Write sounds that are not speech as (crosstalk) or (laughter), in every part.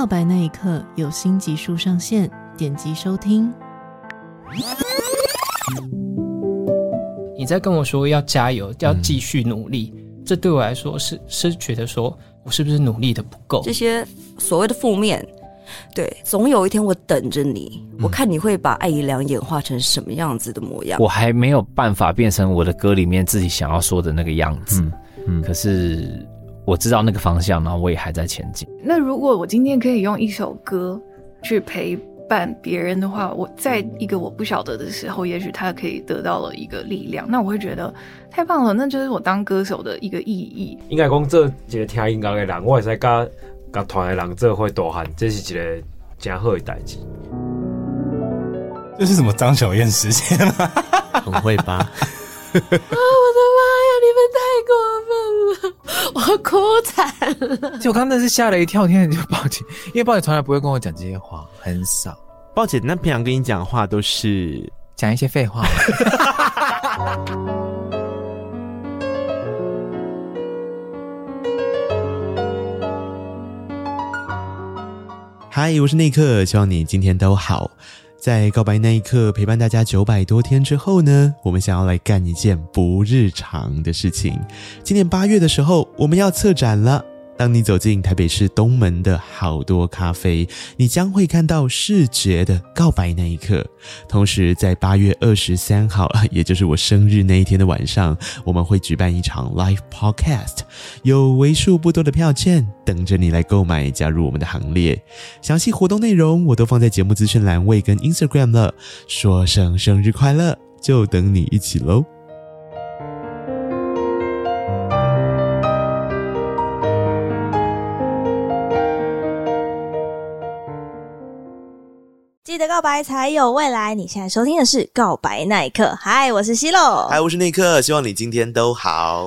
告白那一刻，有新集数上线，点击收听。你在跟我说要加油，要继续努力，嗯、这对我来说是是觉得说我是不是努力的不够？这些所谓的负面，对，总有一天我等着你，嗯、我看你会把艾怡良演化成什么样子的模样。我还没有办法变成我的歌里面自己想要说的那个样子，嗯，嗯，可是。我知道那个方向，然后我也还在前进。那如果我今天可以用一首歌去陪伴别人的话，我在一个我不晓得的时候，也许他可以得到了一个力量，那我会觉得太棒了。那就是我当歌手的一个意义。应该讲这一个听音乐的人，我也是跟跟团的人这会多喊，这是一个真好的代志。这是什么张小燕时间吗？很会吧？啊！我的妈呀！太过分了。我哭惨了！就我刚刚那是吓了一跳，天就报警，因为报警从来不会跟我讲这些话，很少。报警那平常跟你讲话都是讲一些废话。(laughs) 嗨，我是内克，希望你今天都好。在告白那一刻陪伴大家九百多天之后呢，我们想要来干一件不日常的事情。今年八月的时候，我们要策展了。当你走进台北市东门的好多咖啡，你将会看到视觉的告白那一刻。同时，在八月二十三号，也就是我生日那一天的晚上，我们会举办一场 live podcast，有为数不多的票券等着你来购买，加入我们的行列。详细活动内容我都放在节目资讯栏位跟 Instagram 了。说声生日快乐，就等你一起喽！的告白才有未来。你现在收听的是《告白那一刻》。嗨，我是希洛。嗨，我是那一刻。希望你今天都好。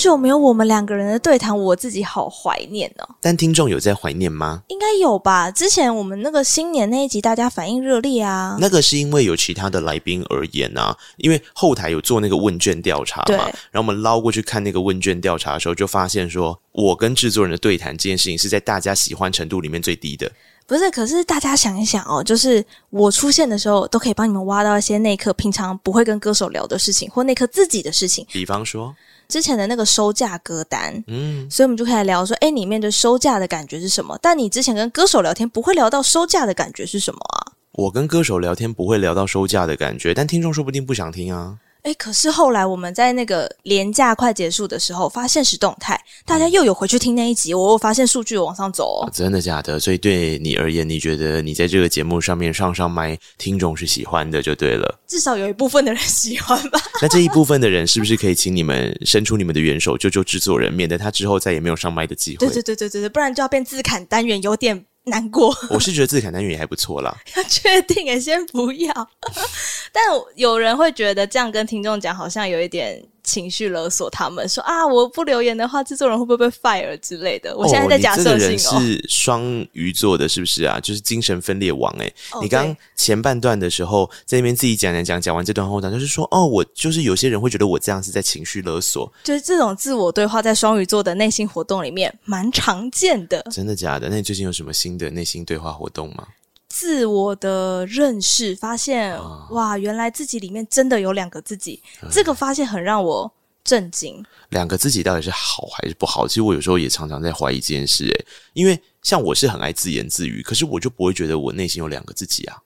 久没有我们两个人的对谈，我自己好怀念哦。但听众有在怀念吗？应该有吧。之前我们那个新年那一集，大家反应热烈啊。那个是因为有其他的来宾而言啊，因为后台有做那个问卷调查嘛。然后我们捞过去看那个问卷调查的时候，就发现说我跟制作人的对谈这件事情是在大家喜欢程度里面最低的。不是，可是大家想一想哦，就是我出现的时候，都可以帮你们挖到一些那刻平常不会跟歌手聊的事情，或那刻自己的事情。比方说。之前的那个收价歌单，嗯，所以我们就可以聊说，哎，里面的收价的感觉是什么？但你之前跟歌手聊天不会聊到收价的感觉是什么啊？我跟歌手聊天不会聊到收价的感觉，但听众说不定不想听啊。哎，可是后来我们在那个连假快结束的时候发现实动态，大家又有回去听那一集，我发现数据往上走哦。哦，真的假的？所以对你而言，你觉得你在这个节目上面上上麦，听众是喜欢的就对了。至少有一部分的人 (laughs) 喜欢吧。那这一部分的人是不是可以请你们伸出你们的援手，救救制作人，免得他之后再也没有上麦的机会？对对对对对对，不然就要变自砍单元，有点。难过，我是觉得自砍单元也还不错啦。(laughs) 要确定也先不要，(laughs) 但有人会觉得这样跟听众讲好像有一点。情绪勒索他们说啊，我不留言的话，制作人会不会被 fire 之类的？我现在在假设性哦。哦，你是双鱼座的，是不是啊？就是精神分裂王哎、欸。哦、你刚前半段的时候在那边自己讲讲讲，讲完这段后段，就是说哦，我就是有些人会觉得我这样是在情绪勒索。就是这种自我对话在双鱼座的内心活动里面蛮常见的。真的假的？那你最近有什么新的内心对话活动吗？自我的认识，发现、啊、哇，原来自己里面真的有两个自己，嗯、这个发现很让我震惊。两个自己到底是好还是不好？其实我有时候也常常在怀疑这件事。诶，因为像我是很爱自言自语，可是我就不会觉得我内心有两个自己啊。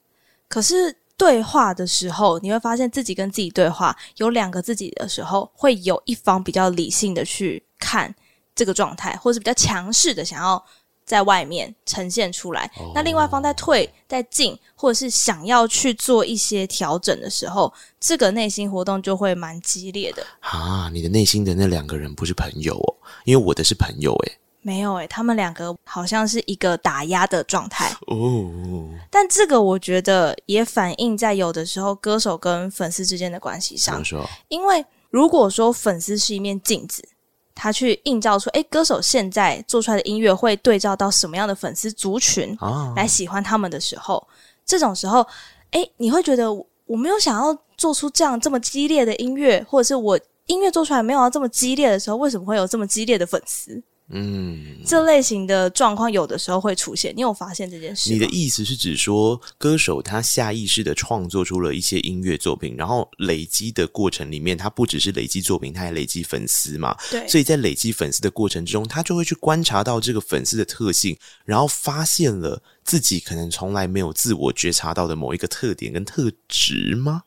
可是对话的时候，你会发现自己跟自己对话有两个自己的时候，会有一方比较理性的去看这个状态，或是比较强势的想要。在外面呈现出来，哦、那另外一方在退、在进，或者是想要去做一些调整的时候，这个内心活动就会蛮激烈的。啊，你的内心的那两个人不是朋友哦，因为我的是朋友诶。没有诶，他们两个好像是一个打压的状态哦。但这个我觉得也反映在有的时候歌手跟粉丝之间的关系上。说因为如果说粉丝是一面镜子。他去映照出，哎，歌手现在做出来的音乐会对照到什么样的粉丝族群来喜欢他们的时候，啊、这种时候，哎，你会觉得我没有想要做出这样这么激烈的音乐，或者是我音乐做出来没有要这么激烈的时候，为什么会有这么激烈的粉丝？嗯，这类型的状况有的时候会出现，你有发现这件事？你的意思是指说，歌手他下意识的创作出了一些音乐作品，然后累积的过程里面，他不只是累积作品，他还累积粉丝嘛？对。所以在累积粉丝的过程之中，他就会去观察到这个粉丝的特性，然后发现了自己可能从来没有自我觉察到的某一个特点跟特质吗？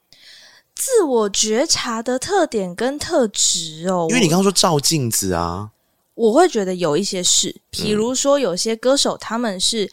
自我觉察的特点跟特质哦，因为你刚刚说照镜子啊。我会觉得有一些事，比如说有些歌手他们是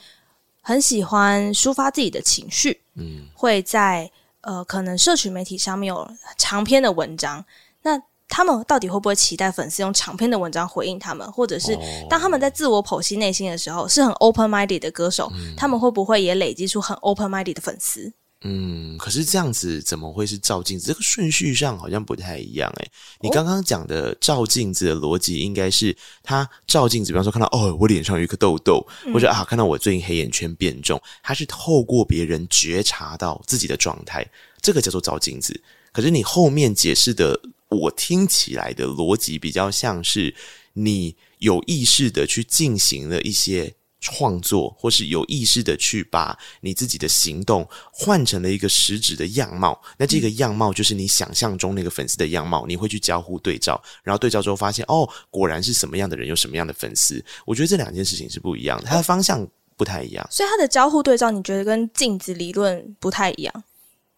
很喜欢抒发自己的情绪，嗯，会在呃可能社群媒体上面有长篇的文章，那他们到底会不会期待粉丝用长篇的文章回应他们，或者是当他们在自我剖析内心的时候，是很 open minded 的歌手，嗯，他们会不会也累积出很 open minded 的粉丝？嗯，可是这样子怎么会是照镜子？这个顺序上好像不太一样诶、欸。你刚刚讲的照镜子的逻辑，应该是他照镜子，比方说看到哦，我脸上有一颗痘痘，或者啊，看到我最近黑眼圈变重，他是透过别人觉察到自己的状态，这个叫做照镜子。可是你后面解释的，我听起来的逻辑比较像是你有意识的去进行了一些。创作，或是有意识的去把你自己的行动换成了一个实质的样貌，那这个样貌就是你想象中那个粉丝的样貌，你会去交互对照，然后对照之后发现，哦，果然是什么样的人有什么样的粉丝。我觉得这两件事情是不一样的，它的方向不太一样。所以它的交互对照，你觉得跟镜子理论不太一样？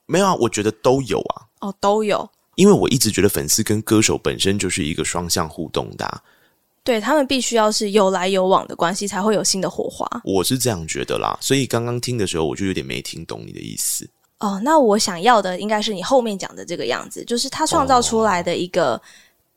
没有啊，我觉得都有啊。哦，都有。因为我一直觉得粉丝跟歌手本身就是一个双向互动的啊。对，他们必须要是有来有往的关系，才会有新的火花。我是这样觉得啦，所以刚刚听的时候，我就有点没听懂你的意思。哦，那我想要的应该是你后面讲的这个样子，就是他创造出来的一个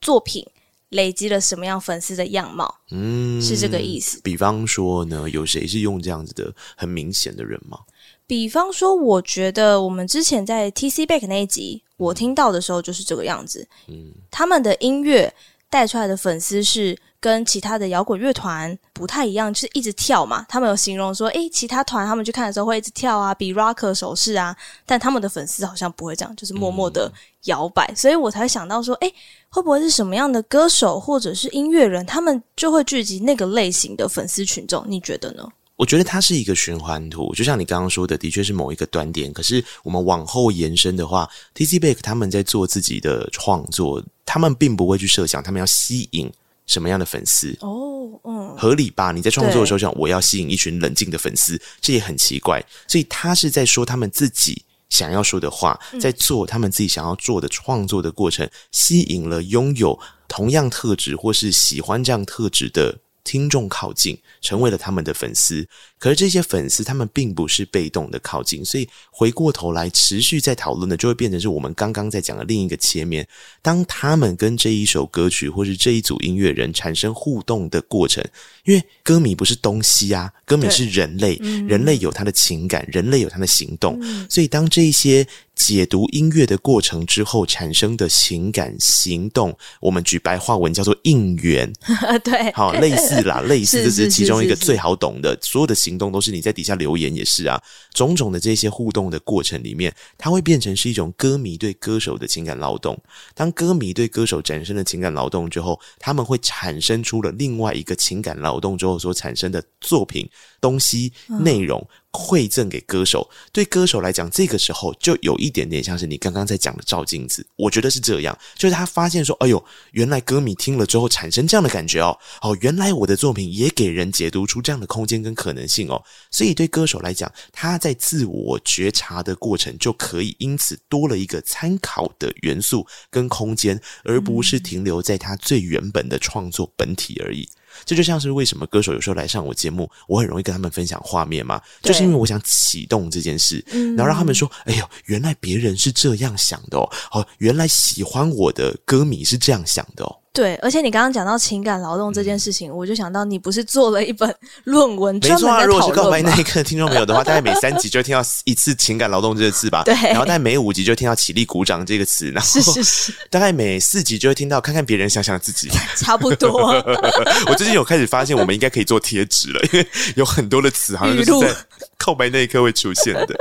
作品，哦、累积了什么样粉丝的样貌？嗯，是这个意思。比方说呢，有谁是用这样子的很明显的人吗？比方说，我觉得我们之前在 TC Back 那一集，我听到的时候就是这个样子。嗯，他们的音乐带出来的粉丝是。跟其他的摇滚乐团不太一样，就是一直跳嘛。他们有形容说，诶，其他团他们去看的时候会一直跳啊，比 rocker 手势啊，但他们的粉丝好像不会这样，就是默默的摇摆。嗯、所以我才想到说，诶，会不会是什么样的歌手或者是音乐人，他们就会聚集那个类型的粉丝群众？你觉得呢？我觉得它是一个循环图，就像你刚刚说的，的确是某一个端点。可是我们往后延伸的话，TC Back 他们在做自己的创作，他们并不会去设想他们要吸引。什么样的粉丝？哦，嗯，合理吧？你在创作的时候想我要吸引一群冷静的粉丝，这也很奇怪。所以他是在说他们自己想要说的话，在做他们自己想要做的创作的过程，吸引了拥有同样特质或是喜欢这样特质的听众靠近，成为了他们的粉丝。可是这些粉丝他们并不是被动的靠近，所以回过头来持续在讨论的，就会变成是我们刚刚在讲的另一个切面。当他们跟这一首歌曲或是这一组音乐人产生互动的过程，因为歌迷不是东西啊，歌迷是人类，人类有他的情感，人类有他的行动，所以当这一些解读音乐的过程之后产生的情感行动，我们举白话文叫做应援，(laughs) 对，好，类似啦，(laughs) 类似这是其中一个最好懂的，所有的。行动都是你在底下留言也是啊，种种的这些互动的过程里面，它会变成是一种歌迷对歌手的情感劳动。当歌迷对歌手产生了情感劳动之后，他们会产生出了另外一个情感劳动之后所产生的作品、东西、内容、馈赠给歌手，对歌手来讲，这个时候就有一点点像是你刚刚在讲的照镜子。我觉得是这样，就是他发现说，哎呦，原来歌迷听了之后产生这样的感觉哦，哦，原来我的作品也给人解读出这样的空间跟可能性哦。所以对歌手来讲，他在自我觉察的过程就可以因此多了一个参考的元素跟空间，而不是停留在他最原本的创作本体而已。这就像是为什么歌手有时候来上我节目，我很容易跟他们分享画面嘛，就是因为我想启动这件事，然后让他们说：“哎呦，原来别人是这样想的哦，哦，原来喜欢我的歌迷是这样想的哦。”对，而且你刚刚讲到情感劳动这件事情，嗯、我就想到你不是做了一本 (laughs) 论文？没错啊，如果是告白那一刻听众朋友的话，大概每三集就会听到一次情感劳动这个字吧。对，然后大概每五集就会听到起立鼓掌这个词，然后是是是，大概每四集就会听到看看别人想想自己，(laughs) 差不多。(laughs) 我最近有开始发现，我们应该可以做贴纸了，因为有很多的词好像就是在告白那一刻会出现的，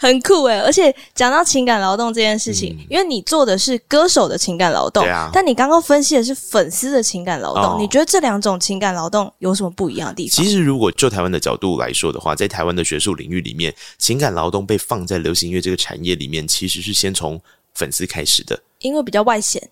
很酷诶。而且讲到情感劳动这件事情，嗯、因为你做的是歌手的情感劳动，对啊，但你刚刚分析的是。粉丝的情感劳动，哦，你觉得这两种情感劳动有什么不一样的地方？其实，如果就台湾的角度来说的话，在台湾的学术领域里面，情感劳动被放在流行音乐这个产业里面，其实是先从粉丝开始的，因为比较外显。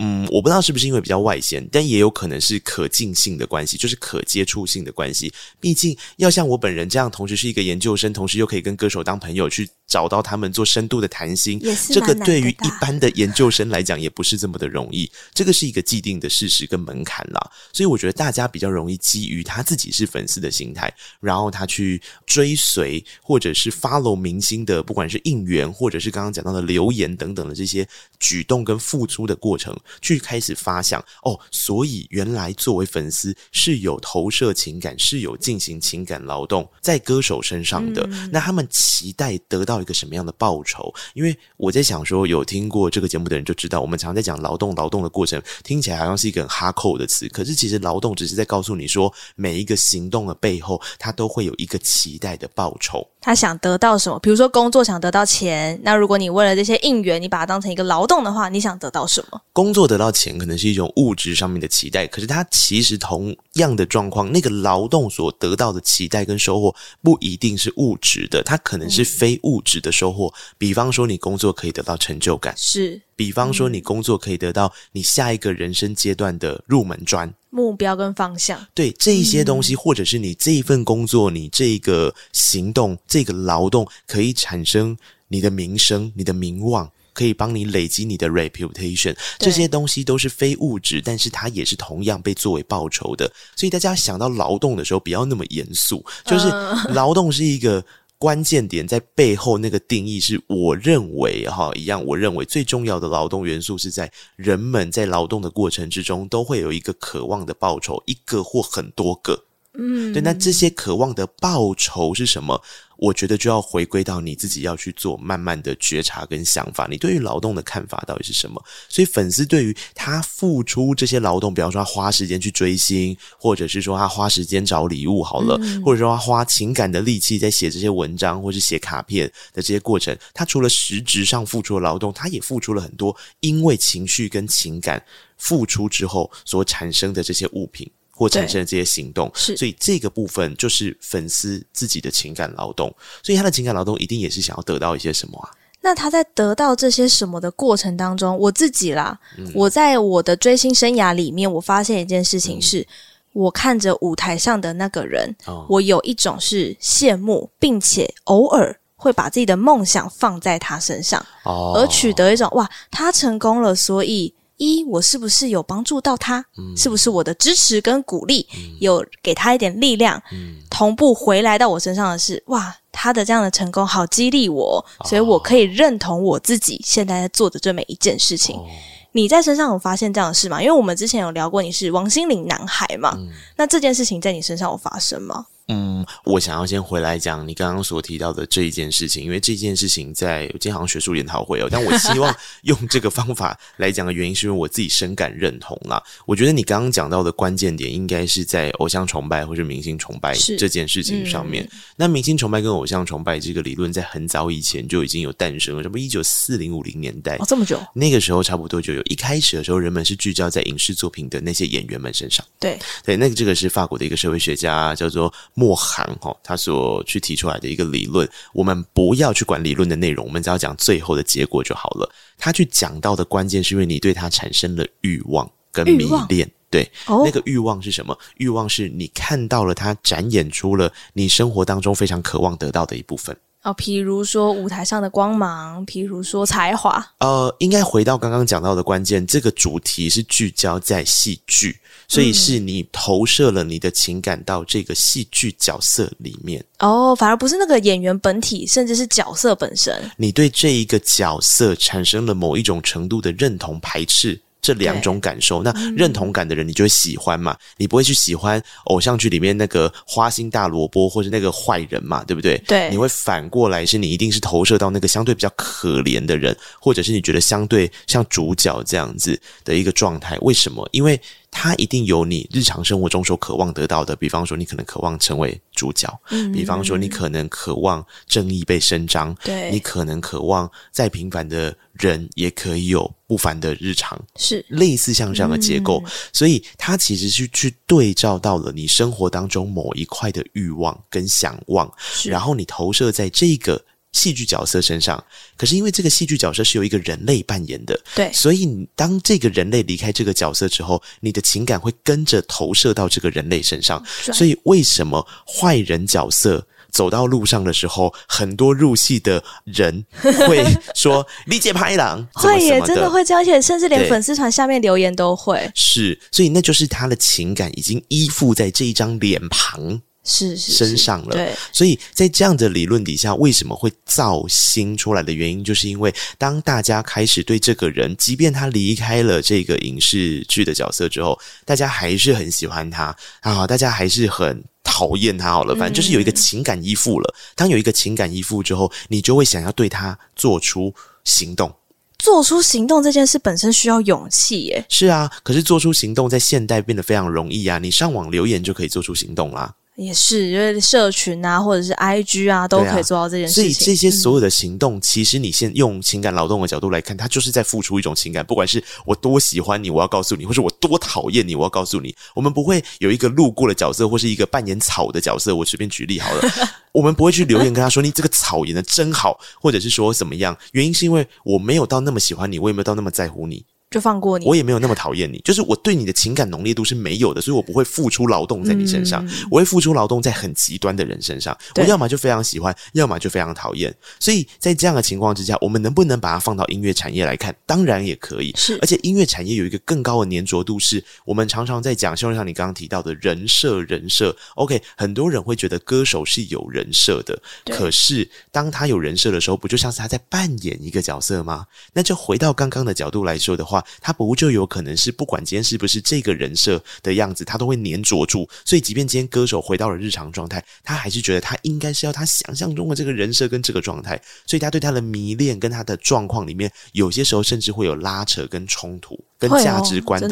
嗯，我不知道是不是因为比较外显，但也有可能是可近性的关系，就是可接触性的关系。毕竟要像我本人这样，同时是一个研究生，同时又可以跟歌手当朋友，去找到他们做深度的谈心，这个对于一般的研究生来讲，也不是这么的容易。这个是一个既定的事实跟门槛啦。所以我觉得大家比较容易基于他自己是粉丝的心态，然后他去追随或者是 follow 明星的，不管是应援或者是刚刚讲到的留言等等的这些举动跟付出的过程。去开始发想哦，所以原来作为粉丝是有投射情感，是有进行情感劳动在歌手身上的。嗯。那他们期待得到一个什么样的报酬？因为我在想说，有听过这个节目的人就知道，我们常常在讲劳动，劳动的过程听起来好像是一个很哈扣的词，可是其实劳动只是在告诉你说，每一个行动的背后，它都会有一个期待的报酬。他想得到什么？比如说工作想得到钱，那如果你为了这些应援，你把它当成一个劳动的话，你想得到什么？工作得到钱可能是一种物质上面的期待，可是它其实同样的状况，那个劳动所得到的期待跟收获不一定是物质的，它可能是非物质的收获。比方说，你工作可以得到成就感，是；比方说，你工作可以得到你下一个人生阶段的入门砖。目标跟方向，对这一些东西，或者是你这一份工作，你这个行动，这个劳动，可以产生你的名声、你的名望，可以帮你累积你的 reputation，这些东西都是非物质，但是它也是同样被作为报酬的。所以大家想到劳动的时候，不要那么严肃，就是劳动是一个。关键点在背后，那个定义是我认为哈一样，我认为最重要的劳动元素是在人们在劳动的过程之中都会有一个渴望的报酬，一个或很多个。嗯，对，那这些渴望的报酬是什么？我觉得就要回归到你自己要去做慢慢的觉察跟想法，你对于劳动的看法到底是什么？所以粉丝对于他付出这些劳动，比方说他花时间去追星，或者是说他花时间找礼物好了，嗯、或者说他花情感的力气在写这些文章或是写卡片的这些过程，他除了实质上付出了劳动，他也付出了很多，因为情绪跟情感付出之后所产生的这些物品。或产生的这些行动，是，所以这个部分就是粉丝自己的情感劳动，所以他的情感劳动一定也是想要得到一些什么啊？那他在得到这些什么的过程当中，我自己啦，嗯、我在我的追星生涯里面，我发现一件事情是，嗯、我看着舞台上的那个人，哦，我有一种是羡慕，并且偶尔会把自己的梦想放在他身上，哦，而取得一种哇，他成功了，所以。一，我是不是有帮助到他？嗯，是不是我的支持跟鼓励有给他一点力量？嗯，同步回来到我身上的是，哇，他的这样的成功好激励我，所以我可以认同我自己现在在做的这每一件事情。哦，你在身上有发现这样的事吗？因为我们之前有聊过，你是王心凌男孩嘛，嗯，那这件事情在你身上有发生吗？嗯，我想要先回来讲你刚刚所提到的这一件事情，因为这件事情在我今天好像学术研讨会哦，但我希望用这个方法来讲的原因，是因为我自己深感认同啦。我觉得你刚刚讲到的关键点，应该是在偶像崇拜或是明星崇拜这件事情上面。嗯、那明星崇拜跟偶像崇拜这个理论，在很早以前就已经有诞生了，什么一九四零五零年代哦，这么久，那个时候差不多就有。一开始的时候，人们是聚焦在影视作品的那些演员们身上。对对，那个这个是法国的一个社会学家叫做。莫寒哈，他所去提出来的一个理论，我们不要去管理论的内容，我们只要讲最后的结果就好了。他去讲到的关键是因为你对他产生了欲望跟迷恋，对，哦、那个欲望是什么？欲望是你看到了他展演出了你生活当中非常渴望得到的一部分。哦，比如说舞台上的光芒，比如说才华。呃，应该回到刚刚讲到的关键，这个主题是聚焦在戏剧，所以是你投射了你的情感到这个戏剧角色里面。哦，反而不是那个演员本体，甚至是角色本身。你对这一个角色产生了某一种程度的认同、排斥。这两种感受，那认同感的人，你就会喜欢嘛？嗯、你不会去喜欢偶像剧里面那个花心大萝卜，或者那个坏人嘛？对不对？对，你会反过来，是你一定是投射到那个相对比较可怜的人，或者是你觉得相对像主角这样子的一个状态。为什么？因为。他一定有你日常生活中所渴望得到的，比方说你可能渴望成为主角，嗯，比方说你可能渴望正义被伸张，对，你可能渴望再平凡的人也可以有不凡的日常，是。类似像这样的结构，嗯，所以它其实是去对照到了你生活当中某一块的欲望跟想望，然后你投射在这个。戏剧角色身上，可是因为这个戏剧角色是由一个人类扮演的，对，所以当这个人类离开这个角色之后，你的情感会跟着投射到这个人类身上。所以为什么坏人角色走到路上的时候，很多入戏的人会说“理解拍档 (laughs) ”，会耶，真的会这样，而且甚至连粉丝团下面留言都会。是，所以那就是他的情感已经依附在这一张脸庞。是，是，身上了，对，所以在这样的理论底下，为什么会造星出来的原因，就是因为当大家开始对这个人，即便他离开了这个影视剧的角色之后，大家还是很喜欢他啊，大家还是很讨厌他。好了，反正就是有一个情感依附了。当有一个情感依附之后，你就会想要对他做出行动。做出行动这件事本身需要勇气耶。是啊，可是做出行动在现代变得非常容易啊，你上网留言就可以做出行动啦。也是，因为社群啊，或者是 IG 啊，都可以做到这件事情。啊、所以这些所有的行动，嗯、其实你先用情感劳动的角度来看，它就是在付出一种情感。不管是我多喜欢你，我要告诉你；或是我多讨厌你，我要告诉你。我们不会有一个路过的角色，或是一个扮演草的角色。我随便举例好了，我们不会去留言跟他说：“你这个草演的真好”，或者是说怎么样？原因是因为我没有到那么喜欢你，我也没有到那么在乎你。就放过你，我也没有那么讨厌你，就是我对你的情感浓烈度是没有的，所以我不会付出劳动在你身上，嗯、我会付出劳动在很极端的人身上。我要么就非常喜欢，要么就非常讨厌。所以在这样的情况之下，我们能不能把它放到音乐产业来看？当然也可以。是，而且音乐产业有一个更高的粘着度，是我们常常在讲，像像你刚刚提到的人设，人设。OK，很多人会觉得歌手是有人设的，可是当他有人设的时候，不就像是他在扮演一个角色吗？那就回到刚刚的角度来说的话，他不就有。可能是不管今天是不是这个人设的样子，他都会黏着住。所以，即便今天歌手回到了日常状态，他还是觉得他应该是要他想象中的这个人设跟这个状态。所以，他对他的迷恋跟他的状况里面，有些时候甚至会有拉扯跟冲突，跟价值观的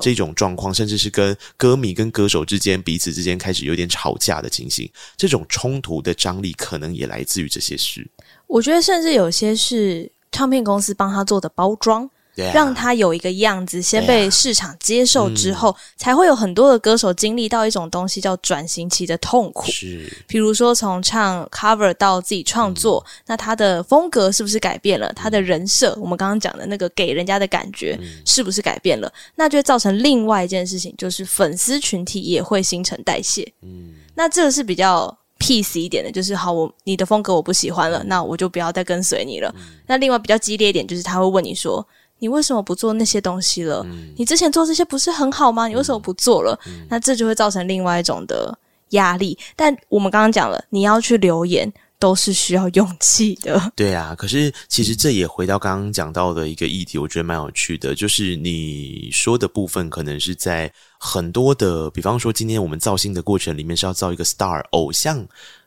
这种状况，甚至是跟歌迷跟歌手之间彼此之间开始有点吵架的情形。这种冲突的张力，可能也来自于这些事。我觉得，甚至有些是唱片公司帮他做的包装。让他有一个样子，先被市场接受之后，才会有很多的歌手经历到一种东西叫转型期的痛苦。是，比如说从唱 cover 到自己创作，嗯，那他的风格是不是改变了？他的人设，我们刚刚讲的那个给人家的感觉是不是改变了？那就会造成另外一件事情，就是粉丝群体也会新陈代谢。嗯，那这个是比较 peace 一点的，就是好，我你的风格我不喜欢了，那我就不要再跟随你了。那另外比较激烈一点，就是他会问你说。你为什么不做那些东西了？嗯，你之前做这些不是很好吗？你为什么不做了？嗯，那这就会造成另外一种的压力。但我们刚刚讲了，你要去留言都是需要勇气的。对啊，可是其实这也回到刚刚讲到的一个议题，我觉得蛮有趣的，就是你说的部分可能是在很多的，比方说今天我们造星的过程里面是要造一个 star 偶像。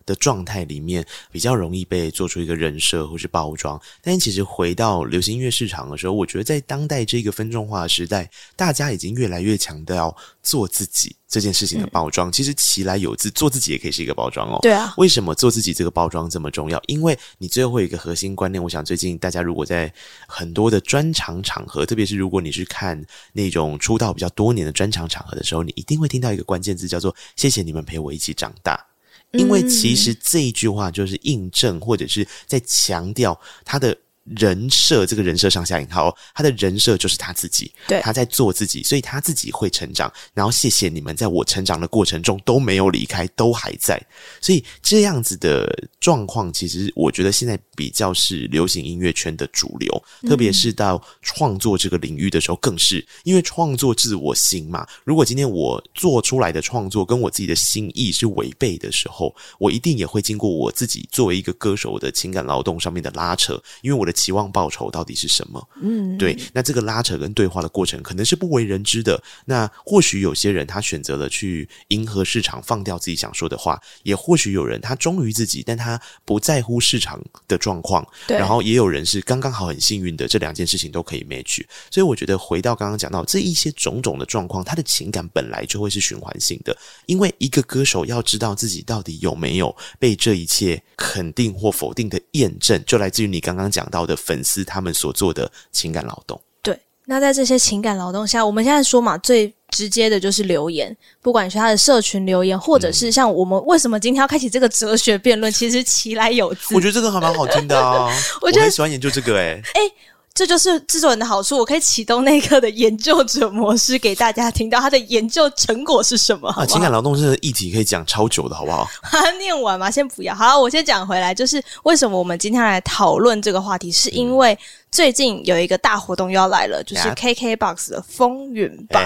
的状态里面比较容易被做出一个人设或是包装，但其实回到流行音乐市场的时候，我觉得在当代这个分众化的时代，大家已经越来越强调做自己这件事情的包装。嗯、其实其来有自，做自己也可以是一个包装哦。对啊，为什么做自己这个包装这么重要？因为你最后一个核心观念。我想最近大家如果在很多的专场场合，特别是如果你去看那种出道比较多年的专场场合的时候，你一定会听到一个关键字，叫做“谢谢你们陪我一起长大”。因为其实这一句话就是印证，或者是在强调他的。人设，这个人设上下引号，他的人设就是他自己，对，他在做自己，所以他自己会成长。然后谢谢你们，在我成长的过程中都没有离开，都还在。所以这样子的状况，其实我觉得现在比较是流行音乐圈的主流，特别是到创作这个领域的时候，更是因为创作自我心嘛。如果今天我做出来的创作跟我自己的心意是违背的时候，我一定也会经过我自己作为一个歌手的情感劳动上面的拉扯，因为我的。期望报酬到底是什么？嗯，对，那这个拉扯跟对话的过程可能是不为人知的。那或许有些人他选择了去迎合市场，放掉自己想说的话；也或许有人他忠于自己，但他不在乎市场的状况。对，然后也有人是刚刚好很幸运的，这两件事情都可以 match。所以我觉得回到刚刚讲到这一些种种的状况，他的情感本来就会是循环性的。因为一个歌手要知道自己到底有没有被这一切肯定或否定的验证，就来自于你刚刚讲到的。粉丝他们所做的情感劳动，对。那在这些情感劳动下，我们现在说嘛，最直接的就是留言，不管是他的社群留言，或者是像我们为什么今天要开启这个哲学辩论，其实其来有自。我觉得这个还蛮好听的啊，我觉得我很喜欢研究这个、欸，哎哎。这就是制作人的好处，我可以启动那个的研究者模式给大家听到他的研究成果是什么好好？啊，情感劳动这个议题可以讲超久的，好不好？他 (laughs) 念完嘛？先不要。好，我先讲回来，就是为什么我们今天来讨论这个话题，是因为。最近有一个大活动又要来了，就是 KKBOX 的风云榜。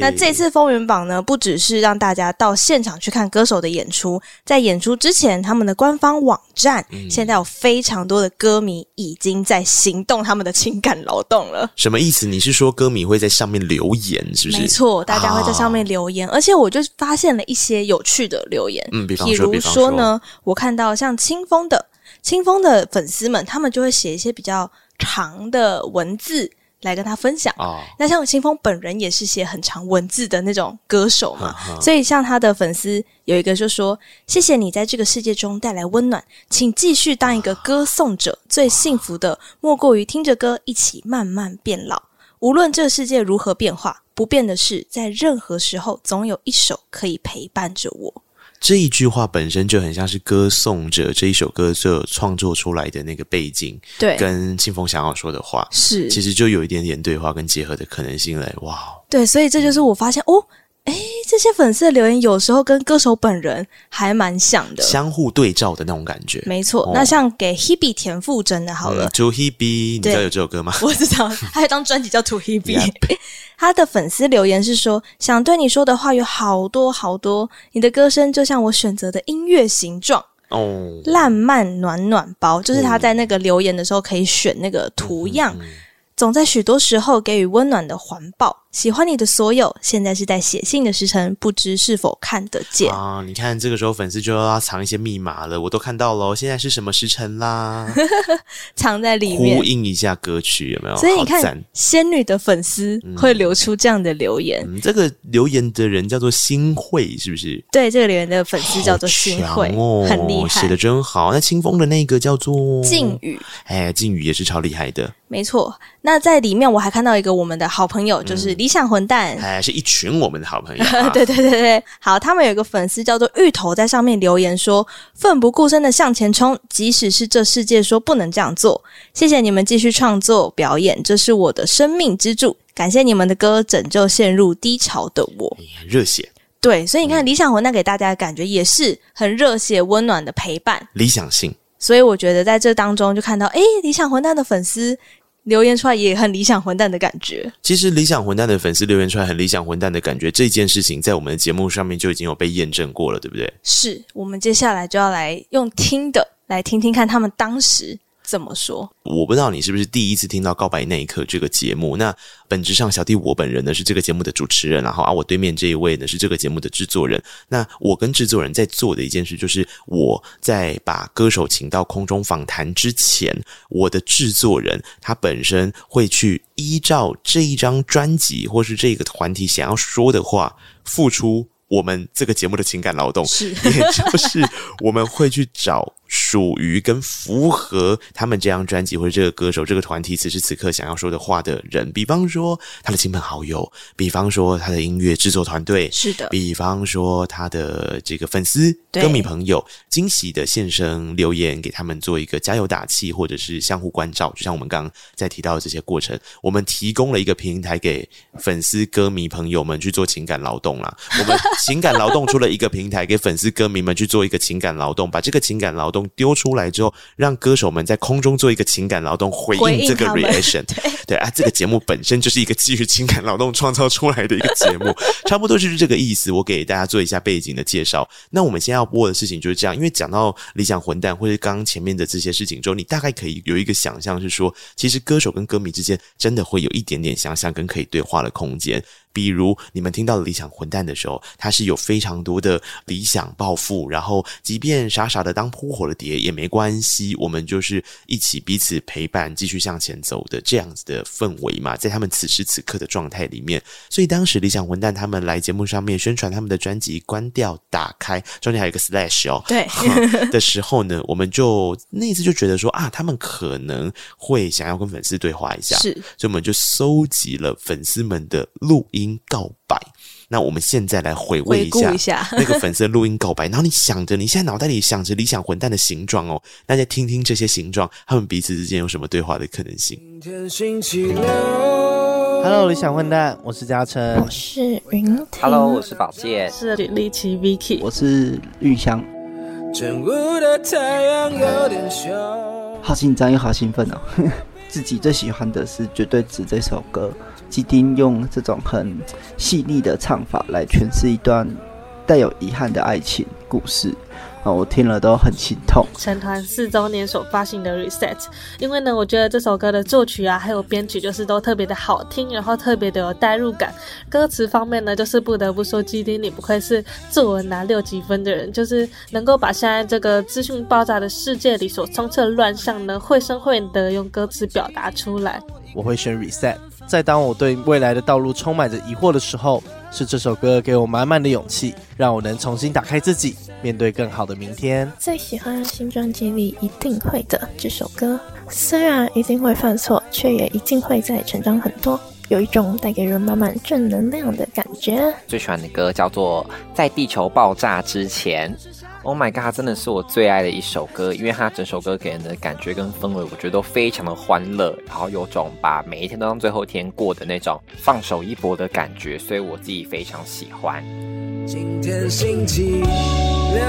那这次风云榜呢，不只是让大家到现场去看歌手的演出，在演出之前，他们的官方网站、嗯、现在有非常多的歌迷已经在行动他们的情感劳动了。什么意思？你是说歌迷会在上面留言，是不是？没错，大家会在上面留言，啊、而且我就发现了一些有趣的留言。嗯，比方说，比如说呢，我看到像清风的清风的粉丝们，他们就会写一些比较。长的文字来跟他分享。哦，那像清风本人也是写很长文字的那种歌手嘛，呵呵，所以像他的粉丝有一个就说：“谢谢你在这个世界中带来温暖，请继续当一个歌颂者。最幸福的莫过于听着歌一起慢慢变老。无论这世界如何变化，不变的是在任何时候总有一首可以陪伴着我。”这一句话本身就很像是歌颂着这一首歌所创作出来的那个背景，对，跟清风想要说的话是，其实就有一点点对话跟结合的可能性嘞，哇，对，所以这就是我发现、嗯、哦。哎，这些粉丝的留言有时候跟歌手本人还蛮像的，相互对照的那种感觉。没错，哦、那像给 Hebe 田馥甄的好了、嗯、，To Hebe，你知道有这首歌吗？我知道，(laughs) 还有一张专辑叫 To Hebe。他的粉丝留言是说：“想对你说的话有好多好多，你的歌声就像我选择的音乐形状哦，烂漫暖暖包，就是他在那个留言的时候可以选那个图样。嗯”嗯嗯总在许多时候给予温暖的环抱，喜欢你的所有。现在是在写信的时辰，不知是否看得见啊？你看这个时候粉丝就要藏一些密码了，我都看到了。现在是什么时辰啦？(laughs) 藏在里面，呼应一下歌曲有没有？所以你看，仙女的粉丝会留出这样的留言。嗯嗯、这个留言的人叫做新慧，是不是？对，这个留言的粉丝叫做新慧，哦、很厉害，写的真好。那清风的那个叫做靖宇，哎，靖宇也是超厉害的。没错，那在里面我还看到一个我们的好朋友，就是理想混蛋，哎、嗯，是一群我们的好朋友、(laughs) 啊。对对对对，好，他们有一个粉丝叫做芋头，在上面留言说：“奋不顾身的向前冲，即使是这世界说不能这样做。谢谢你们继续创作表演，这是我的生命支柱。感谢你们的歌拯救陷入低潮的我。哎”热血，对，所以你看，理想混蛋给大家的感觉也是很热血、温暖的陪伴，理想性。所以我觉得在这当中就看到，哎，理想混蛋的粉丝。留言出来也很理想混蛋的感觉。其实理想混蛋的粉丝留言出来很理想混蛋的感觉，这件事情在我们的节目上面就已经有被验证过了，对不对？是，我们接下来就要来用听的来听听看他们当时。怎么说？我不知道你是不是第一次听到《告白那一刻》这个节目。那本质上，小弟我本人呢是这个节目的主持人，然后啊，我对面这一位呢是这个节目的制作人。那我跟制作人在做的一件事，就是我在把歌手请到空中访谈之前，我的制作人他本身会去依照这一张专辑或是这个团体想要说的话，付出我们这个节目的情感劳动，是，也就是我们会去找。属于跟符合他们这张专辑或者这个歌手、这个团体此时此刻想要说的话的人，比方说他的亲朋好友，比方说他的音乐制作团队，是的，比方说他的这个粉丝、歌迷朋友，惊喜的现身留言给他们做一个加油打气，或者是相互关照。就像我们刚刚在提到的这些过程，我们提供了一个平台给粉丝、歌迷朋友们去做情感劳动啦。我们情感劳动出了一个平台给粉丝、歌迷们去做一个情感劳动，把这个情感劳动。丢出来之后，让歌手们在空中做一个情感劳动，回应这个 reaction。(laughs) 对，对啊，这个节目本身就是一个基于情感劳动创造出来的一个节目，(laughs) 差不多就是这个意思。我给大家做一下背景的介绍。那我们现在要播的事情就是这样，因为讲到理想混蛋或者刚刚前面的这些事情之后，你大概可以有一个想象，是说，其实歌手跟歌迷之间真的会有一点点想象跟可以对话的空间。比如你们听到理想混蛋的时候，他是有非常多的理想抱负，然后即便傻傻的当扑火的蝶也没关系，我们就是一起彼此陪伴，继续向前走的这样子的氛围嘛，在他们此时此刻的状态里面，所以当时理想混蛋他们来节目上面宣传他们的专辑《关掉打开》，中间还有一个 slash 哦，对 (laughs) 的时候呢，我们就那一次就觉得说啊，他们可能会想要跟粉丝对话一下，是，所以我们就搜集了粉丝们的录音。告白，那我们现在来回味一下，(laughs) 那个粉丝录音告白。然后你想着，你现在脑袋里想着理想混蛋的形状哦，大家听听这些形状，他们彼此之间有什么对话的可能性？Hello，理想混蛋，我是嘉诚，我是云婷，Hello，我是宝剑，是李丽奇 Vicky，我是玉香。好紧张又好兴奋哦！(laughs) 自己最喜欢的是《绝对值》这首歌。基丁用这种很细腻的唱法来诠释一段带有遗憾的爱情故事，啊，我听了都很心痛。成团四周年所发行的 Reset，因为呢，我觉得这首歌的作曲啊，还有编曲，就是都特别的好听，然后特别的有代入感。歌词方面呢，就是不得不说，基丁你不愧是作文拿六级分的人，就是能够把现在这个资讯爆炸的世界里所充斥的乱象呢，绘声绘影的用歌词表达出来。我会选 Reset。在当我对未来的道路充满着疑惑的时候，是这首歌给我满满的勇气，让我能重新打开自己，面对更好的明天。最喜欢新专辑里一定会的这首歌，虽然一定会犯错，却也一定会再成长很多，有一种带给人满满正能量的感觉。最喜欢的歌叫做《在地球爆炸之前》。Oh my god，真的是我最爱的一首歌，因为它整首歌给人的感觉跟氛围，我觉得都非常的欢乐，然后有种把每一天都当最后一天过的那种放手一搏的感觉，所以我自己非常喜欢。今天星期六，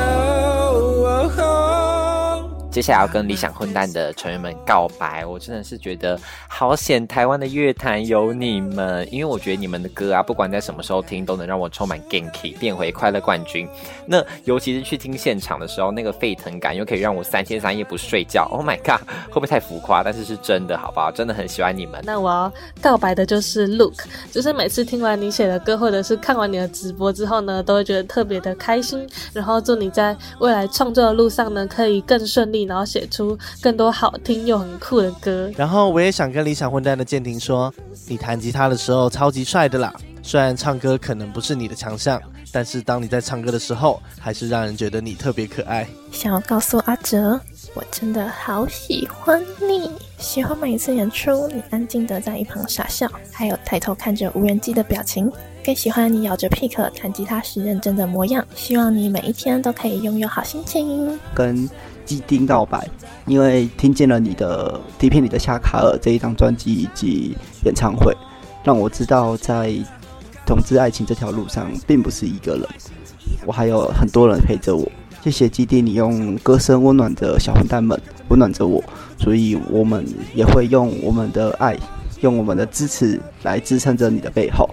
接下来要跟理想混蛋的成员们告白，我真的是觉得好险，台湾的乐坛有你们，因为我觉得你们的歌啊，不管在什么时候听，都能让我充满 ganky，变回快乐冠军。那尤其是去听现场的时候，那个沸腾感又可以让我三天三夜不睡觉。Oh my (laughs) god，会不会太浮夸？但是是真的，好不好？真的很喜欢你们。那我要告白的就是 Look，就是每次听完你写的歌，或者是看完你的直播之后呢，都会觉得特别的开心。然后祝你在未来创作的路上呢，可以更顺利。然后写出更多好听又很酷的歌。然后我也想跟理想混蛋的建廷说，你弹吉他的时候超级帅的啦。虽然唱歌可能不是你的强项，但是当你在唱歌的时候，还是让人觉得你特别可爱。想要告诉阿哲，我真的好喜欢你，喜欢每一次演出你安静的在一旁傻笑，还有抬头看着无人机的表情。更喜欢你咬着 pick 弹吉他时认真的模样。希望你每一天都可以拥有好心情。跟基丁告白，因为听见了你的《底片里的夏卡尔》这一张专辑以及演唱会，让我知道在同志爱情这条路上，并不是一个人，我还有很多人陪着我。谢谢基丁，你用歌声温暖着小混蛋们，温暖着我，所以我们也会用我们的爱，用我们的支持来支撑着你的背后。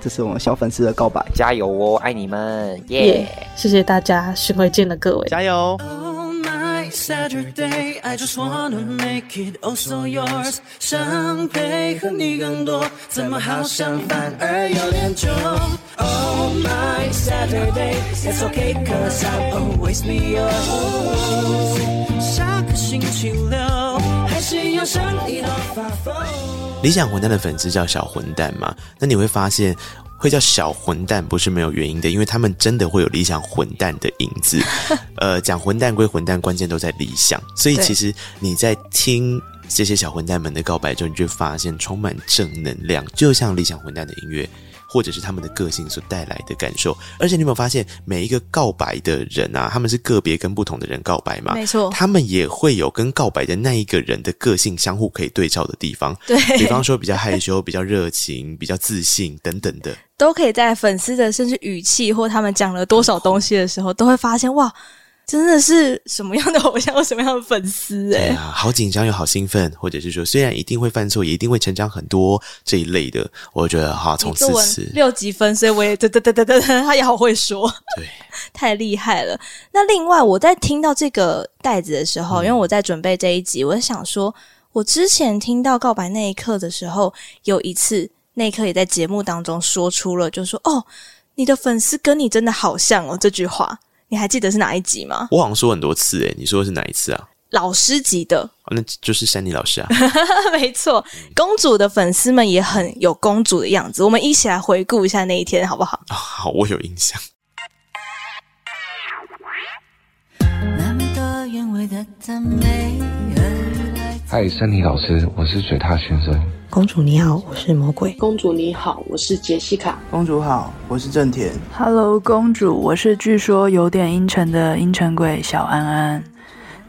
这是我们小粉丝的告白，加油哦，爱你们，耶、yeah！谢谢大家，巡回见了各位，加油！Saturday, I just wanna make it oh so yours。想配合你更多，怎么好像反而有点久？Oh my Saturday, it's okay cause I'm always me yours。下个星期六，还是要想你到发疯。理想混蛋的粉丝叫小混蛋嘛？那你会发现。会叫小混蛋，不是没有原因的，因为他们真的会有理想混蛋的影子。(laughs) 呃，讲混蛋归混蛋，关键都在理想。所以其实你在听这些小混蛋们的告白中，你就发现充满正能量，就像理想混蛋的音乐。或者是他们的个性所带来的感受，而且你有没有发现，每一个告白的人啊，他们是个别跟不同的人告白嘛？没错，他们也会有跟告白的那一个人的个性相互可以对照的地方。(laughs) 对，比方说比较害羞、比较热情、比较自信等等的，都可以在粉丝的甚至语气或他们讲了多少东西的时候，都会发现哇。真的是什么样的偶像，有什么样的粉丝哎、欸？啊，好紧张又好兴奋，或者是说，虽然一定会犯错，也一定会成长很多这一类的。我觉得哈，从此次六级分，所以我也嘚嘚嘚嘚嘚，他也好会说，对，太厉害了。那另外，我在听到这个袋子的时候，嗯、因为我在准备这一集，我想说，我之前听到告白那一刻的时候，有一次那一刻也在节目当中说出了，就说哦，你的粉丝跟你真的好像哦，这句话。你还记得是哪一集吗？我好像说很多次诶，你说的是哪一次啊？老师级的，哦、那就是珊妮老师啊。(laughs) 没错，公主的粉丝们也很有公主的样子。我们一起来回顾一下那一天，好不好？哦、好，我有印象。嗨，森尼老师，我是水獭先生。公主你好，我是魔鬼。公主你好，我是杰西卡。公主好，我是正田。Hello，公主，我是据说有点阴沉的阴沉鬼小安安。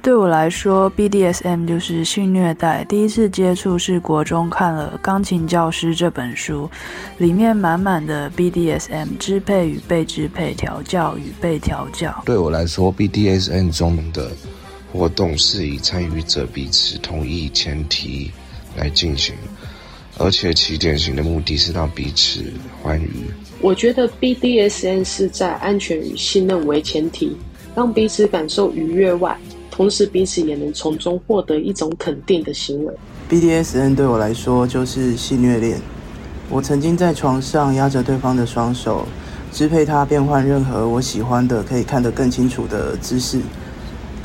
对我来说，BDSM 就是性虐待。第一次接触是国中看了《钢琴教师》这本书，里面满满的 BDSM，支配与被支配，调教与被调教。对我来说，BDSM 中的活动是以参与者彼此同意前提来进行。而且其典型的目的是让彼此欢愉。我觉得 BDSN 是在安全与信任为前提，让彼此感受愉悦外，同时彼此也能从中获得一种肯定的行为。BDSN 对我来说就是性虐恋。我曾经在床上压着对方的双手，支配他变换任何我喜欢的、可以看得更清楚的姿势。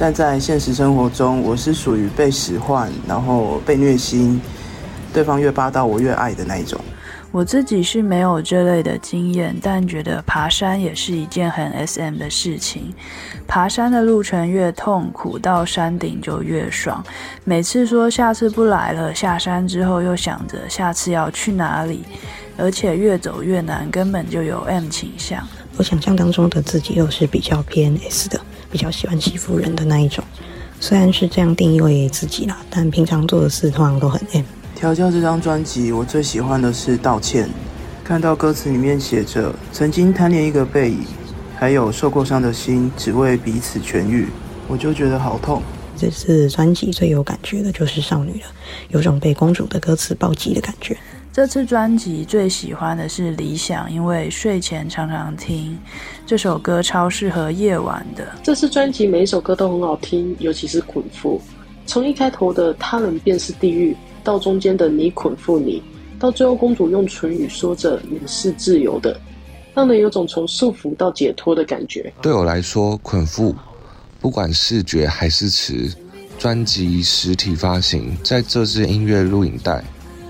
但在现实生活中，我是属于被使唤，然后被虐心。对方越霸道，我越爱的那一种。我自己是没有这类的经验，但觉得爬山也是一件很 SM 的事情。爬山的路程越痛苦，到山顶就越爽。每次说下次不来了，下山之后又想着下次要去哪里，而且越走越难，根本就有 M 倾向。我想象当中的自己又是比较偏 S 的，比较喜欢欺负人的那一种。虽然是这样定义为自己啦，但平常做的事通常都很 M。调教这张专辑，我最喜欢的是道歉。看到歌词里面写着“曾经贪恋一个背影，还有受过伤的心，只为彼此痊愈”，我就觉得好痛。这次专辑最有感觉的就是少女了，有种被公主的歌词暴击的感觉。这次专辑最喜欢的是《理想》，因为睡前常常听这首歌，超适合夜晚的。这次专辑每一首歌都很好听，尤其是《捆缚》，从一开头的“他人便是地狱”。到中间的你捆缚你，到最后公主用唇语说着你是自由的，让人有种从束缚到解脱的感觉。对我来说，捆缚不管视觉还是词，专辑实体发行，在这支音乐录影带，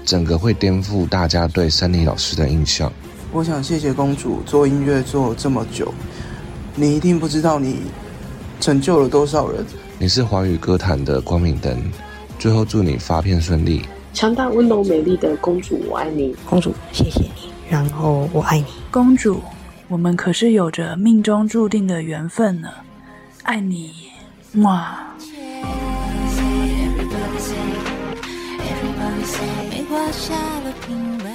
整个会颠覆大家对珊妮老师的印象。我想谢谢公主做音乐做这么久，你一定不知道你拯救了多少人。你是华语歌坛的光明灯。最后祝你发片顺利，强大、温柔、美丽的公主，我爱你。公主，谢谢你。然后我爱你，公主。我们可是有着命中注定的缘分呢，爱你，哇！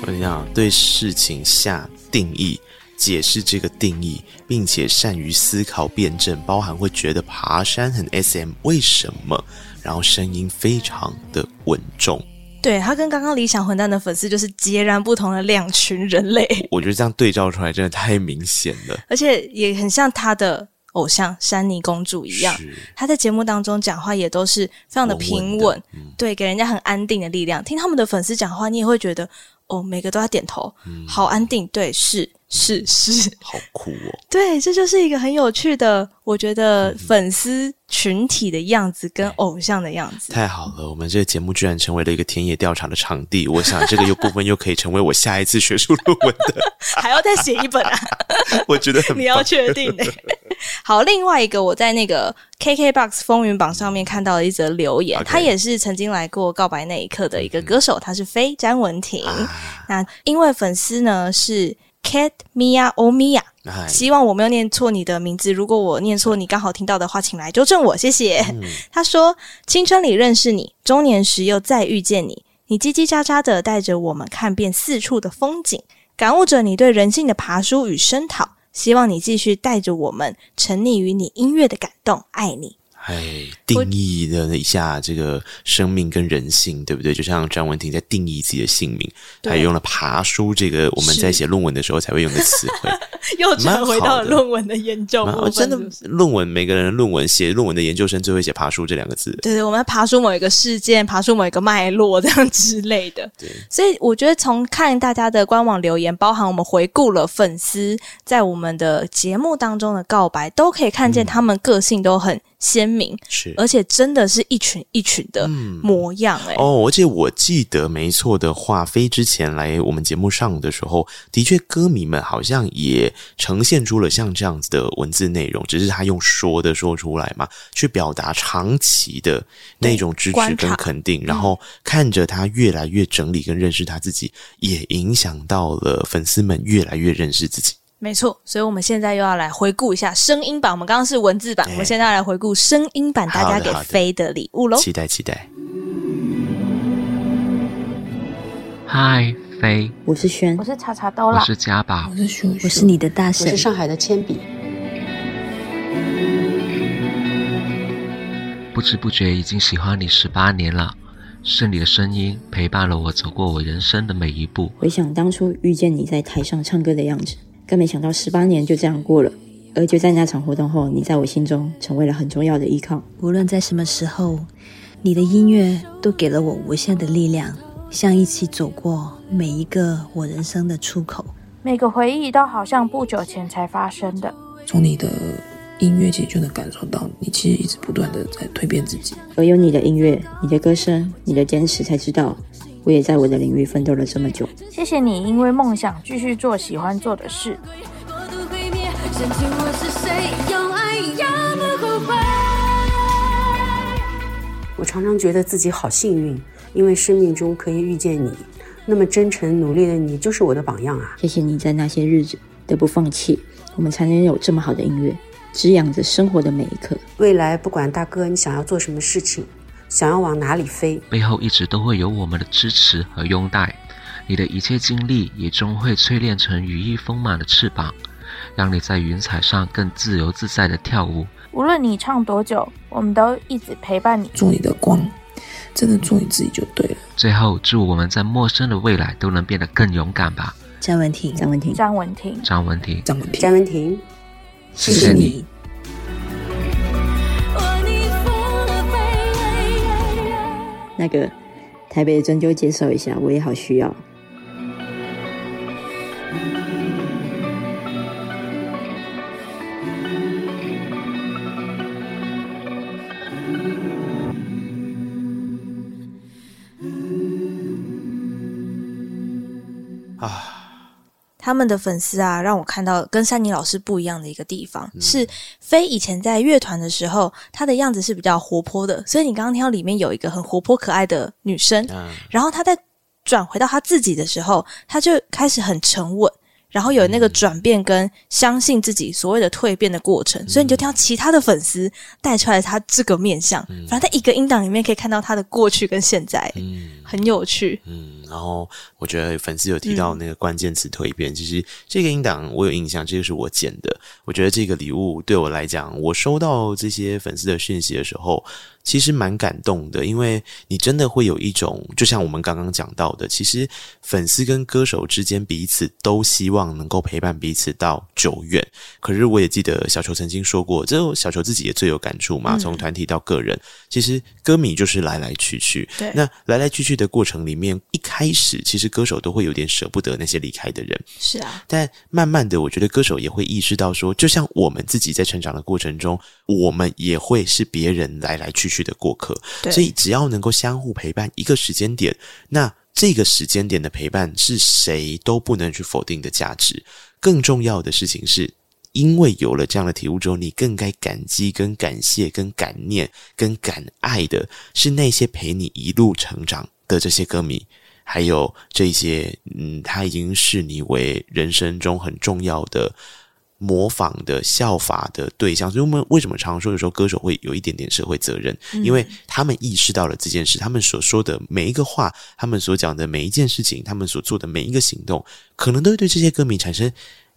我想对事情下定义，解释这个定义，并且善于思考辩证，包含会觉得爬山很 SM，为什么？然后声音非常的稳重，对，他跟刚刚理想混蛋的粉丝就是截然不同的两群人类。我觉得这样对照出来真的太明显了，而且也很像他的偶像珊妮公主一样，她在节目当中讲话也都是非常的平稳，稳稳嗯、对，给人家很安定的力量。听他们的粉丝讲话，你也会觉得哦，每个都要点头，嗯、好安定，对，是是是，好酷哦，(laughs) 对，这就是一个很有趣的，我觉得粉丝群体的样子跟偶像的样子，太好了，我们这个节目居然成为了一个田野调查的场地，我想这个又部分又可以成为我下一次学术论文的，(laughs) 还要再写一本啊，(laughs) 我觉得很你要确定。的。好，另外一个我在那个 KKBOX 风云榜上面看到了一则留言，Okay. 他也是曾经来过告白那一刻的一个歌手，嗯、他是非詹文婷。啊、那因为粉丝呢是 Cat Mia Omiya，希望我没有念错你的名字，如果我念错你刚好听到的话，请来纠正我，谢谢。嗯、他说：青春里认识你，中年时又再遇见你，你叽叽喳喳的带着我们看遍四处的风景，感悟着你对人性的爬书与声讨。希望你继续带着我们沉溺于你音乐的感动，爱你。哎，定义了一下这个生命跟人性，对不对？就像张文婷在定义自己的姓名，还用了“爬书”这个我们在写论文的时候才会用的词汇，(laughs) 又转回到了论文的研究部分。真的，论文每个人论文写论文的研究生最会写“爬书”这两个字。对对，我们要爬书某一个事件，爬书某一个脉络，这样之类的。对，所以我觉得从看大家的官网留言，包含我们回顾了粉丝在我们的节目当中的告白，都可以看见他们个性都很。鲜明是，而且真的是一群一群的模样哎、欸。嗯、哦，而且我记得没错的话，飞之前来我们节目上的时候，的确歌迷们好像也呈现出了像这样子的文字内容，只是他用说的说出来嘛，去表达长期的那种支持跟肯定，然后看着他越来越整理跟认识他自己，也影响到了粉丝们越来越认识自己。没错，所以我们现在又要来回顾一下声音版。我们刚刚是文字版，我们现在要来回顾声音版，大家给飞的礼物喽！期待期待。嗨，飞，我是轩，我是查查刀啦，我是家宝，我是叔叔，我是你的大婶，我是上海的铅笔。不知不觉已经喜欢你十八年了，是你的声音陪伴了我走过我人生的每一步。回想当初遇见你在台上唱歌的样子。更没想到十八年就这样过了，而就在那场活动后，你在我心中成为了很重要的依靠。无论在什么时候，你的音乐都给了我无限的力量，像一起走过每一个我人生的出口。每个回忆都好像不久前才发生的。从你的音乐其实就能感受到，你其实一直不断的在蜕变自己。而有你的音乐、你的歌声、你的坚持，才知道。我也在我的领域奋斗了这么久，谢谢你，因为梦想继续做喜欢做的事。我常常觉得自己好幸运，因为生命中可以遇见你，那么真诚努力的你就是我的榜样啊！谢谢你在那些日子的不放弃，我们才能有这么好的音乐，滋养着生活的每一刻。未来不管大哥你想要做什么事情。想要往哪里飞？背后一直都会有我们的支持和拥戴。你的一切经历也终会淬炼成羽翼丰满的翅膀，让你在云彩上更自由自在的跳舞。无论你唱多久，我们都一直陪伴你。做你的光，真的做你自己就对了。最后，祝我们在陌生的未来都能变得更勇敢吧。张文婷，张文婷，张文婷，张文婷，张文婷，张文婷，谢谢你。那个台北的针灸介绍一下，我也好需要。啊他们的粉丝啊，让我看到跟珊妮老师不一样的一个地方，嗯、是飞以前在乐团的时候，她的样子是比较活泼的，所以你刚刚听到里面有一个很活泼可爱的女生，嗯、然后她在转回到她自己的时候，她就开始很沉稳。然后有那个转变跟相信自己所谓的蜕变的过程，嗯、所以你就听到其他的粉丝带出来他这个面相，嗯、反正在一个音档里面可以看到他的过去跟现在，嗯，很有趣。嗯，然后我觉得粉丝有提到那个关键词蜕变，嗯、其实这个音档我有印象，这个是我剪的。我觉得这个礼物对我来讲，我收到这些粉丝的讯息的时候。其实蛮感动的，因为你真的会有一种，就像我们刚刚讲到的，其实粉丝跟歌手之间彼此都希望能够陪伴彼此到久远。可是我也记得小球曾经说过，这小球自己也最有感触嘛。从团体到个人，其实歌迷就是来来去去。对，那来来去去的过程里面，一开开始，其实歌手都会有点舍不得那些离开的人。是啊，但慢慢的，我觉得歌手也会意识到说，就像我们自己在成长的过程中，我们也会是别人来来去去的过客。所以只要能够相互陪伴一个时间点，那这个时间点的陪伴是谁都不能去否定的价值。更重要的事情是。因为有了这样的体悟之后，你更该感激、跟感谢、跟感念、跟感爱的是那些陪你一路成长的这些歌迷，还有这些嗯，他已经视你为人生中很重要的模仿的、效法的对象。所以我们为什么常说有时候歌手会有一点点社会责任？因为他们意识到了这件事，他们所说的每一个话，他们所讲的每一件事情，他们所做的每一个行动，可能都会对这些歌迷产生。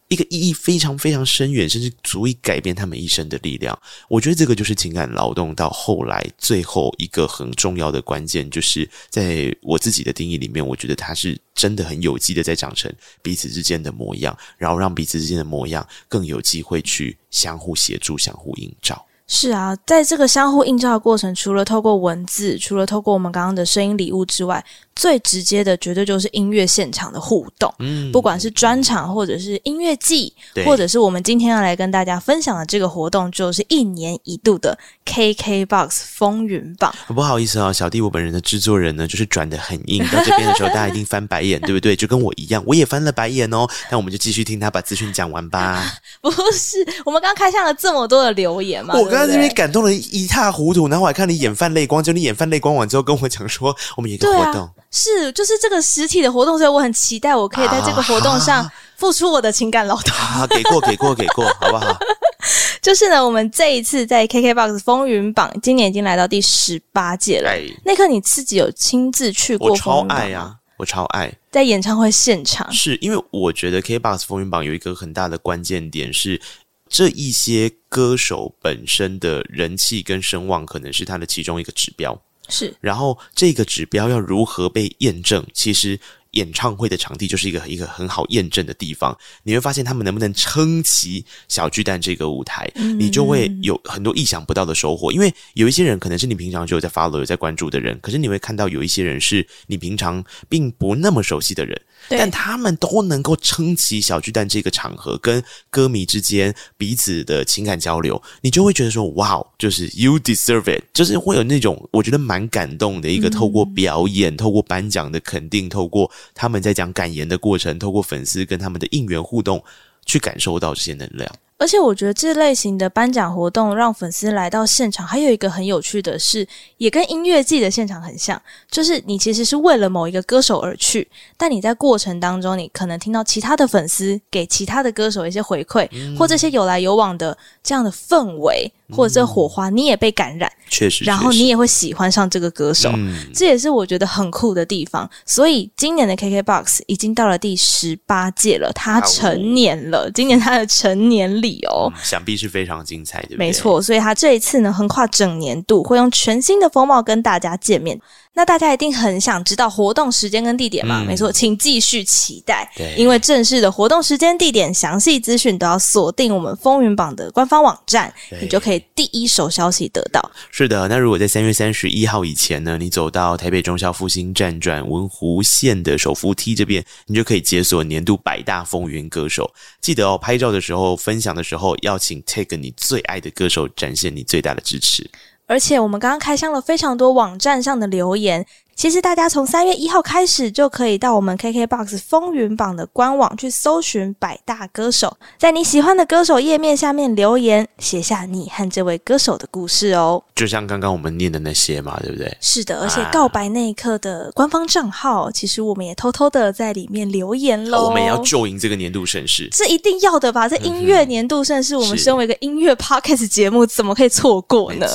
一个意义非常非常深远，甚至足以改变他们一生的力量。我觉得这个就是情感劳动到后来最后一个很重要的关键，就是在我自己的定义里面，我觉得它是真的很有机的在长成彼此之间的模样，然后让彼此之间的模样更有机会去相互协助、相互映照。是啊，在这个相互映照的过程，除了透过文字，除了透过我们刚刚的声音礼物之外，最直接的绝对就是音乐现场的互动。嗯，不管是专场，或者是音乐季，或者是我们今天要来跟大家分享的这个活动，就是一年一度的 KKBOX 风云榜。不好意思啊，小弟我本人的制作人呢，就是转的很硬，到这边的时候大家一定翻白眼，对不对？就跟我一样，我也翻了白眼哦。那我们就继续听他把资讯讲完吧。(laughs) 不是，我们刚开箱了这么多的留言嘛？我刚刚这边感动的一塌糊涂，然后我还看你眼泛泪光，就你眼泛泪光完之后跟我讲说，我们有一个活动。是，就是这个实体的活动，所以我很期待，我可以在这个活动上付出我的情感劳动。啊，给过，给过，给过，好不好？(laughs) 就是呢，我们这一次在 KKBOX 风云榜，今年已经来到第十八届了。那刻你自己有亲自去过？我超爱啊，我超爱在演唱会现场。是因为我觉得 KKBOX 风云榜有一个很大的关键点是，这一些歌手本身的人气跟声望，可能是他的其中一个指标。是，然后这个指标要如何被验证？其实演唱会的场地就是一个一个很好验证的地方。你会发现他们能不能撑起小巨蛋这个舞台，嗯、你就会有很多意想不到的收获。因为有一些人可能是你平常就有在 follow、有在关注的人，可是你会看到有一些人是你平常并不那么熟悉的人。但他们都能够撑起小巨蛋这个场合，跟歌迷之间彼此的情感交流，你就会觉得说，哇，就是 you deserve it，就是会有那种我觉得蛮感动的一个，透过表演、嗯、透过颁奖的肯定、透过他们在讲感言的过程、透过粉丝跟他们的应援互动，去感受到这些能量。而且我觉得这类型的颁奖活动让粉丝来到现场，还有一个很有趣的是，也跟音乐季的现场很像，就是你其实是为了某一个歌手而去，但你在过程当中，你可能听到其他的粉丝给其他的歌手一些回馈，嗯、或这些有来有往的这样的氛围。或者这火花，你也被感染，确实，然后你也会喜欢上这个歌手，嗯，这也是我觉得很酷的地方。所以今年的 KKBOX 已经到了第十八届了，他成年了，今年他的成年礼哦，嗯，想必是非常精彩的。没错，所以他这一次呢，横跨整年度，会用全新的风貌跟大家见面。那大家一定很想知道活动时间跟地点嘛？嗯、没错，请继续期待，对，因为正式的活动时间、地点、详细资讯都要锁定我们风云榜的官方网站，你就可以第一手消息得到。是的，那如果在三月三十一号以前呢，你走到台北中校复兴站转文湖线的手扶梯这边，你就可以解锁年度百大风云歌手。记得哦，拍照的时候、分享的时候，要请 take 你最爱的歌手，展现你最大的支持。而且我们刚刚开箱了非常多网站上的留言。其实大家从三月一号开始就可以到我们 KKBOX 风云榜的官网去搜寻百大歌手，在你喜欢的歌手页面下面留言，写下你和这位歌手的故事哦。就像刚刚我们念的那些嘛，对不对？是的，而且告白那一刻的官方账号，啊、其实我们也偷偷的在里面留言喽。我们也要就赢这个年度盛事，这一定要的吧？这音乐年度盛事，嗯、我们身为一个音乐 Podcast 节目，怎么可以错过呢？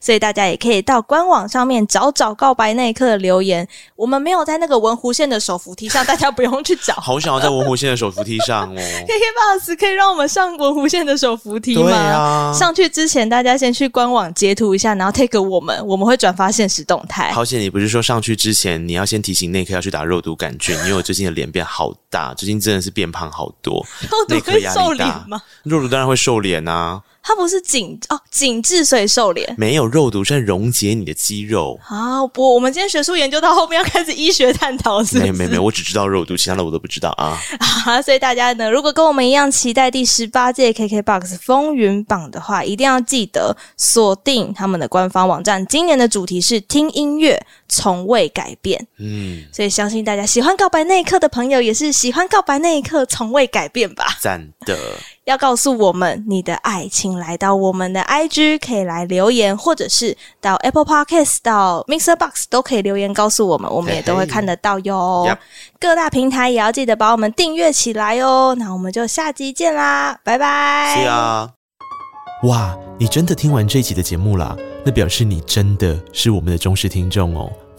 所以大家也可以到官网上面找找告白那一刻的留言，我们没有在那个文湖线的手扶梯上，大家不用去找。(laughs) 好想要在文湖线的手扶梯上哦。(laughs) KKBOX 可以让我们上文湖线的手扶梯吗？啊。上去之前，大家先去官网截图一下，然后 take 我们，我们会转发现实动态。好险，你不是说上去之前你要先提醒内科要去打肉毒杆菌，因为我最近的脸变好大，最近真的是变胖好多。(laughs) 肉毒会瘦脸吗？肉毒当然会瘦脸啊。它不是紧哦，紧致所以瘦脸，没有肉毒，是溶解你的肌肉。好，不，我们今天学术研究到后面要开始医学探讨，是是？没有没有没有，我只知道肉毒，其他的我都不知道啊。啊，(laughs) 所以大家呢，如果跟我们一样期待第十八届 KKBOX 风云榜的话，一定要记得锁定他们的官方网站。今年的主题是听音乐，从未改变。嗯，所以相信大家喜欢告白那一刻的朋友，也是喜欢告白那一刻从未改变吧？赞的。要告诉我们你的爱，请来到我们的 IG，可以来留言，或者是到 Apple Podcast、到 Mixer Box 都可以留言告诉我们，我们也都会看得到哟。各大平台也要记得把我们订阅起来哦。那我们就下集见啦，拜拜。是啊，哇，你真的听完这一集的节目啦？那表示你真的是我们的忠实听众哦。